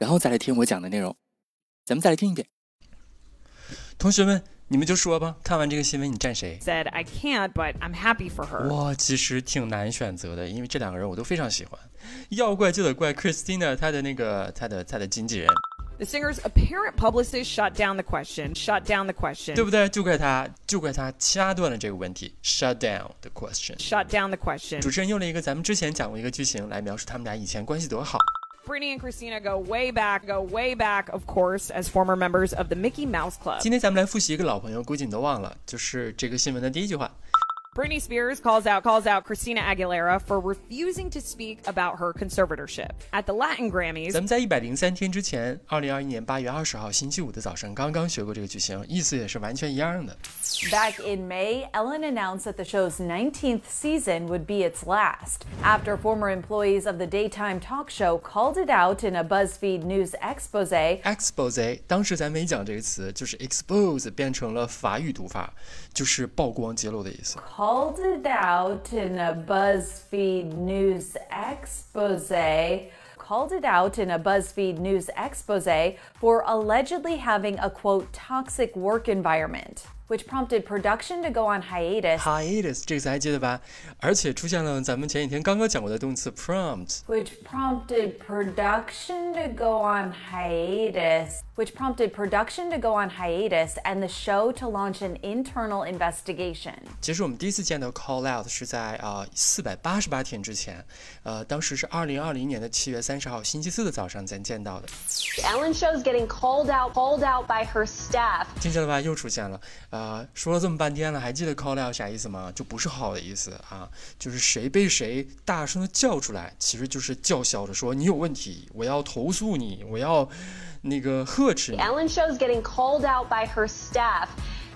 然后再来听我讲的内容。咱们再来听一遍。同学们，你们就说吧，看完这个新闻，你站谁？Said I can't, but I'm happy for her. 哇，其实挺难选择的，因为这两个人我都非常喜欢。要怪就得怪 Christina，她的那个，她的她的经纪人。The singer's apparent publicist shut down the question. Shut down the question. 对不对？就怪他，就怪他掐断了这个问题。Shut down the question. Shut down the question. 主持人用了一个咱们之前讲过一个剧情来描述他们俩以前关系多好。Britney and Christina go way back, go way back, of course, as former members of the Mickey Mouse Club. 今天咱们来复习一个老朋友，估计你都忘了，就是这个新闻的第一句话。Britney Spears calls out calls out Christina Aguilera for refusing to speak about her conservatorship at the Latin Grammys. 咱们在一百零三天之前，二零二一年八月二十号星期五的早上，刚刚学过这个句型，意思也是完全一样的。Back in May, Ellen announced that the show's 19th season would be its last after former employees of the daytime talk show called it out in a BuzzFeed News expose. Expose，当时咱没讲这个词，就是 expose 变成了法语读法，就是曝光、揭露的意思。 Called it out in a BuzzFeed News expose called it out in a BuzzFeed News expose for allegedly having a quote toxic work environment which prompted production to go on hiatus. Hiatus 这个词还记得吧？而且出现了咱们前几天刚刚讲过的动词 prompt, which prompted production to go on hiatus. Which prompted production to go on hiatus and the show to launch an internal investigation. 其实我们第一次见到 call out 是在啊四百八十八天之前，呃，当时是二零二零年的七月三十号星期四的早上咱见到的。Ellen show's getting called out, called out by her staff. 听见了吧？又出现了。 啊，说了这么半天了，还记得 call out 啥意思吗？就不是好的意思啊，就是谁被谁大声的叫出来，其实就是叫嚣着说你有问题，我要投诉你，我要那个呵斥你。Ellen Show's getting called out by her staff.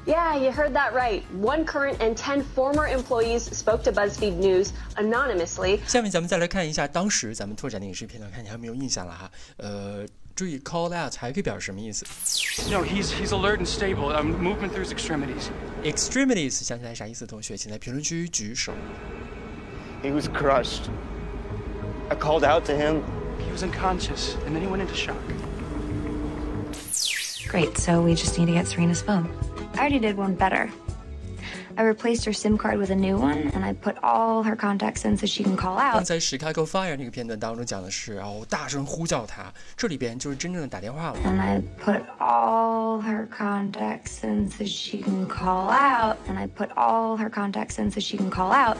Yeah, you heard that right. One current and ten former employees spoke to BuzzFeed News anonymously. 下面咱们再来看一下当时咱们拓展的影视片段，看你还有没有印象了哈？呃。注意，call out 还可以表示什么意思？No, he's he's alert and stable. Um, movement through his extremities. Extremities 想起来啥意思？同学，请在评论区举手。He was crushed. I called out to him. He was unconscious, and then he went into shock. Great. So we just need to get Serena's phone. I already did one better. I replaced her SIM card with a new one, and I put all her contacts in so she can call out. 刚才 Chicago Fire 那个片段当中讲的是，然后大声呼叫她，这里边就是真正的打电话了。And I put all her contacts in so she can call out, and I put all her contacts in so she can call out.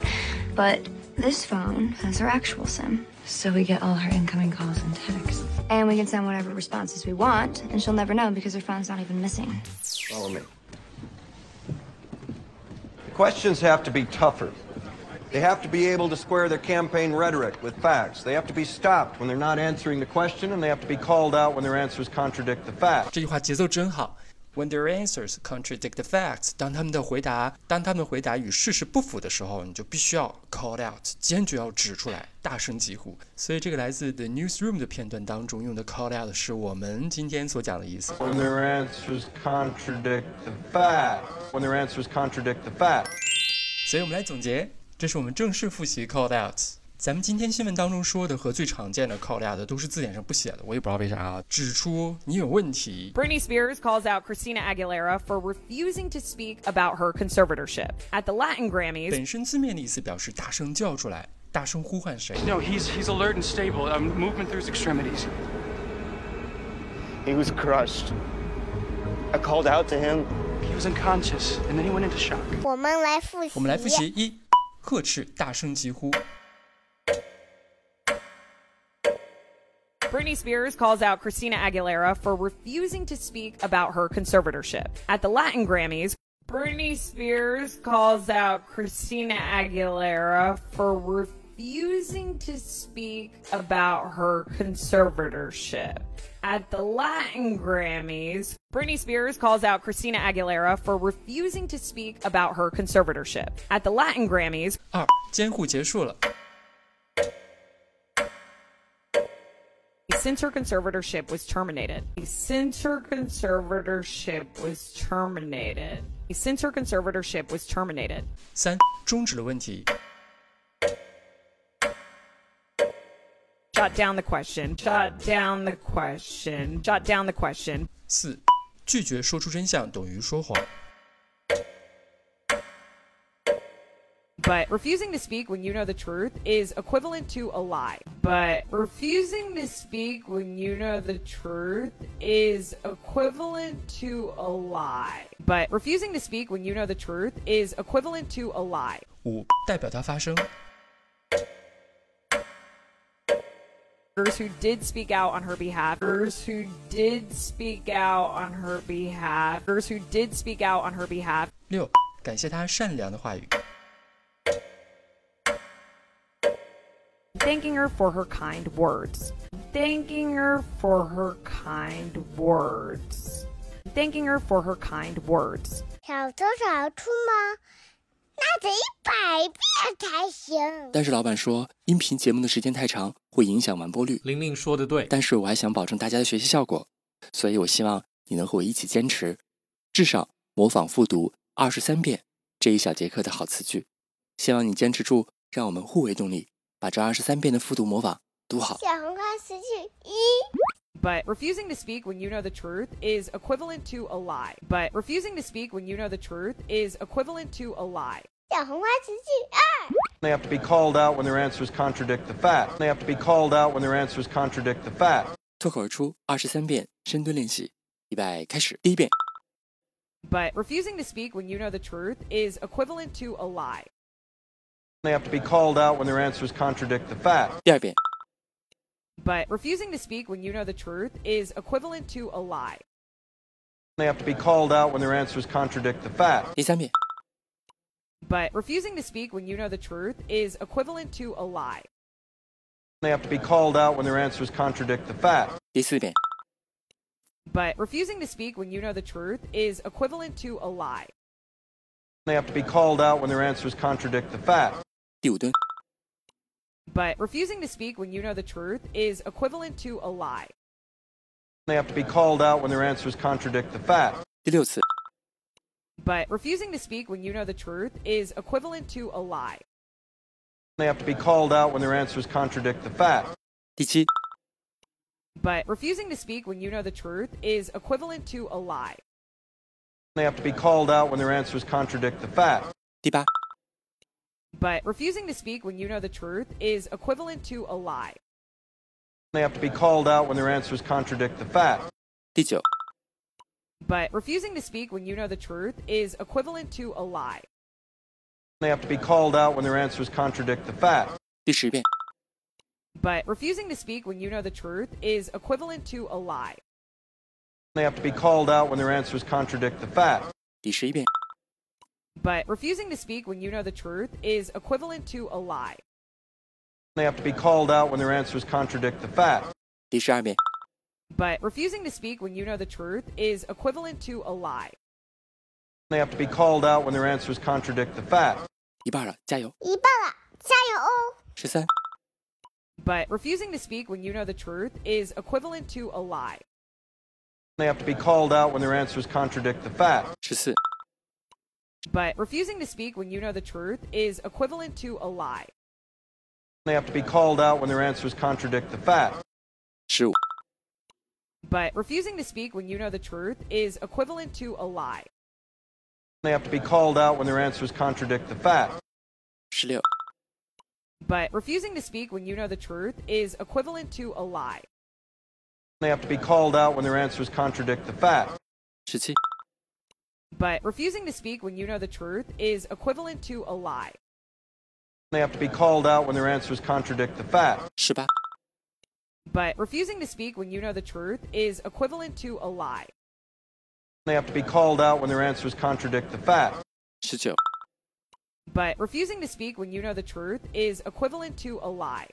But this phone has her actual SIM, so we get all her incoming calls and texts. And we can send whatever responses we want, and she'll never know because her phone's not even missing. Follow me. Questions have to be tougher. They have to be able to square their campaign rhetoric with facts. They have to be stopped when they're not answering the question, and they have to be called out when their answers contradict the facts. 这句话节奏真好。 When their answers contradict the facts，当他们的回答当他们的回答与事实不符的时候，你就必须要 call out，坚决要指出来，大声疾呼。所以这个来自 The Newsroom 的片段当中用的 call out 是我们今天所讲的意思。When their answers contradict the facts. When their answers contradict the facts. 所以我们来总结，这是我们正式复习 call out。咱们今天新闻当中说的和最常见的 call out 都是字典上不写的，我也不知道为啥啊。指出你有问题。Britney Spears calls out Christina Aguilera for refusing to speak about her conservatorship at the Latin Grammys。本身字面的意思表示大声叫出来，大声呼唤谁。No, he's he's alert and stable. I'm movement through his extremities. He was crushed. I called out to him. He was unconscious, and then he went into shock. 我们来复习。我们来复习一，呵斥，大声疾呼。Britney Spears calls out Christina Aguilera for refusing to speak about her conservatorship. At the Latin Grammys, Britney Spears calls out Christina Aguilera for refusing refusing to speak about her conservatorship. At the Latin Grammys, Britney Spears calls out Christina Aguilera for refusing to speak about her conservatorship. At the Latin Grammys, 二，监护结束了。 since her conservatorship was terminated. Since her conservatorship was terminated. Since her conservatorship was terminated. 三，终止了问题。 Shut down the question. Shut down the question. Shut down the question. 四，拒绝说出真相等于说谎。 But refusing to speak when you know the truth is equivalent to a lie. But refusing to speak when you know the truth is equivalent to a lie. But refusing to speak when you know the truth is equivalent to a lie. 五，代表它发声。 Who did speak out on her behalf? Who did speak out on her behalf? Who did speak out on her behalf? 六，感谢他善良的话语。 Thanking her for her kind words. Thanking her for her kind words. Thanking her for her kind words. 小偷小出吗？那得一百遍才行。但是老板说，音频节目的时间太长，会影响完播率。玲玲说的对，但是我还想保证大家的学习效果，所以我希望你能和我一起坚持，至少模仿复读二十三遍这一小节课的好词句。希望你坚持住，让我们互为动力，把这二十三遍的复读模仿读好。小红花词句一。 But refusing to speak when you know the truth is equivalent to a lie. But refusing to speak when you know the truth is equivalent to a lie. 小红花词句二。 They have to be called out when their answers contradict the fact. They have to be called out when their answers contradict the fact. 脱口而出二十三遍深蹲练习，预备开始。第一遍， But refusing to speak when you know the truth is equivalent to a lie. They have to be called out when their answers contradict the fact. 第二遍， But refusing to speak when you know the truth is equivalent to a lie. They have to be called out when their answers contradict the fact. 第三遍， But refusing to speak when you know the truth is equivalent to a lie. They have to be called out when their answers contradict the fact. 第四遍， But refusing to speak when you know the truth is equivalent to a lie. They have to be called out when their answers contradict the fact. 第五蹲， But refusing to speak when you know the truth is equivalent to a lie. They have to be called out when their answers contradict the fact. 第六次， But refusing to speak when you know the truth is equivalent to a lie. They have to be called out when their answers contradict the fact. 第七， But refusing to speak when you know the truth is equivalent to a lie. They have to be called out when their answers contradict the fact. 第八， But refusing to speak when you know the truth is equivalent to a lie. They have to be called out when their answers contradict the fact. 第九， But refusing to speak when you know the truth is equivalent to a lie. They have to be called out when their answers contradict the fact. 第十遍， But refusing to speak when you know the truth is equivalent to a lie. They have to be called out when their answers contradict the fact. 第十一遍， But refusing to speak when you know the truth is equivalent to a lie. They have to be called out when their answers contradict the fact. 第十二遍， But refusing to speak when you know the truth is equivalent to a lie. They have to be called out when their answers contradict the fact. 一半了，加油！一半了，加油哦！十三、 But refusing to speak when you know the truth is equivalent to a lie. They have to be called out when their answers contradict the fact. 十四、 but refusing to speak when you know the truth is equivalent to a lie. They have to be called out when their answers contradict the facts. Shoot. But refusing to speak when you know the truth is equivalent to a lie. They have to be called out when their answers contradict the facts. Shit. But refusing to speak when you know the truth is equivalent to a lie. They have to be called out when their answers contradict the facts. 十七。but refusing to speak when you know the truth is equivalent to a lie. They have to be called out when their answers contradict the fact. But refusing to speak when you know the truth is equivalent to a lie. They have to be called out when their answers contradict the fact. But refusing to speak when you know the truth is equivalent to a lie.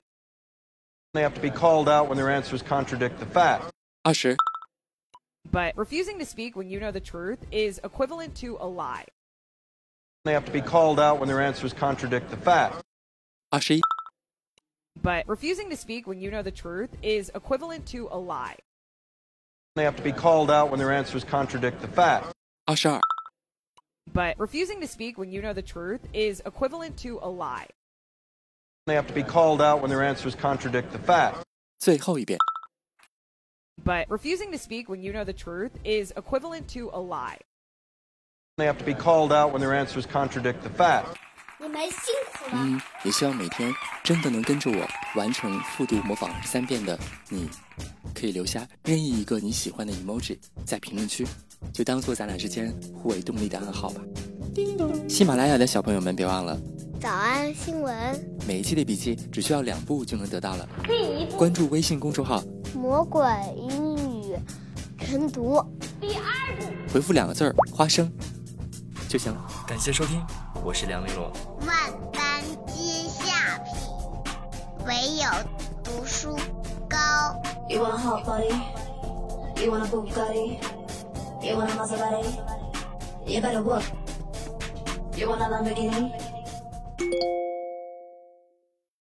They have to be called out when their answers contradict the fact. Ah, Usher. But refusing to speak when you know the truth is equivalent to a lie. They have to be called out when their answers contradict the facts. 二十一、 But refusing to speak when you know the truth is equivalent to a lie. They have to be called out when their answers contradict the facts. 二十二、 But refusing to speak when you know the truth is equivalent to a lie. They have to be called out when their answers contradict the facts. 最后一遍。 But refusing to speak when you know the truth is equivalent to a lie. They have to be called out when their answers contradict the facts. 你们辛苦了。嗯，也希望每天真的能跟着我完成复读模仿三遍的你，可以留下任意一个你喜欢的 emoji 在评论区，就当做咱俩之间互为动力的暗号吧。叮咚喜马拉雅的小朋友们，别忘了早安新闻，每一期的笔记只需要两步就能得到了。第一步，关注微信公众号，魔鬼英语晨读。第二部，回复两个字儿“花生”就行了。感谢收听，我是梁玲珑。万般皆下品，唯有读书高。You want a hot body? You want a Bugatti? You want a Maserati? You better work. You want a Lamborghini?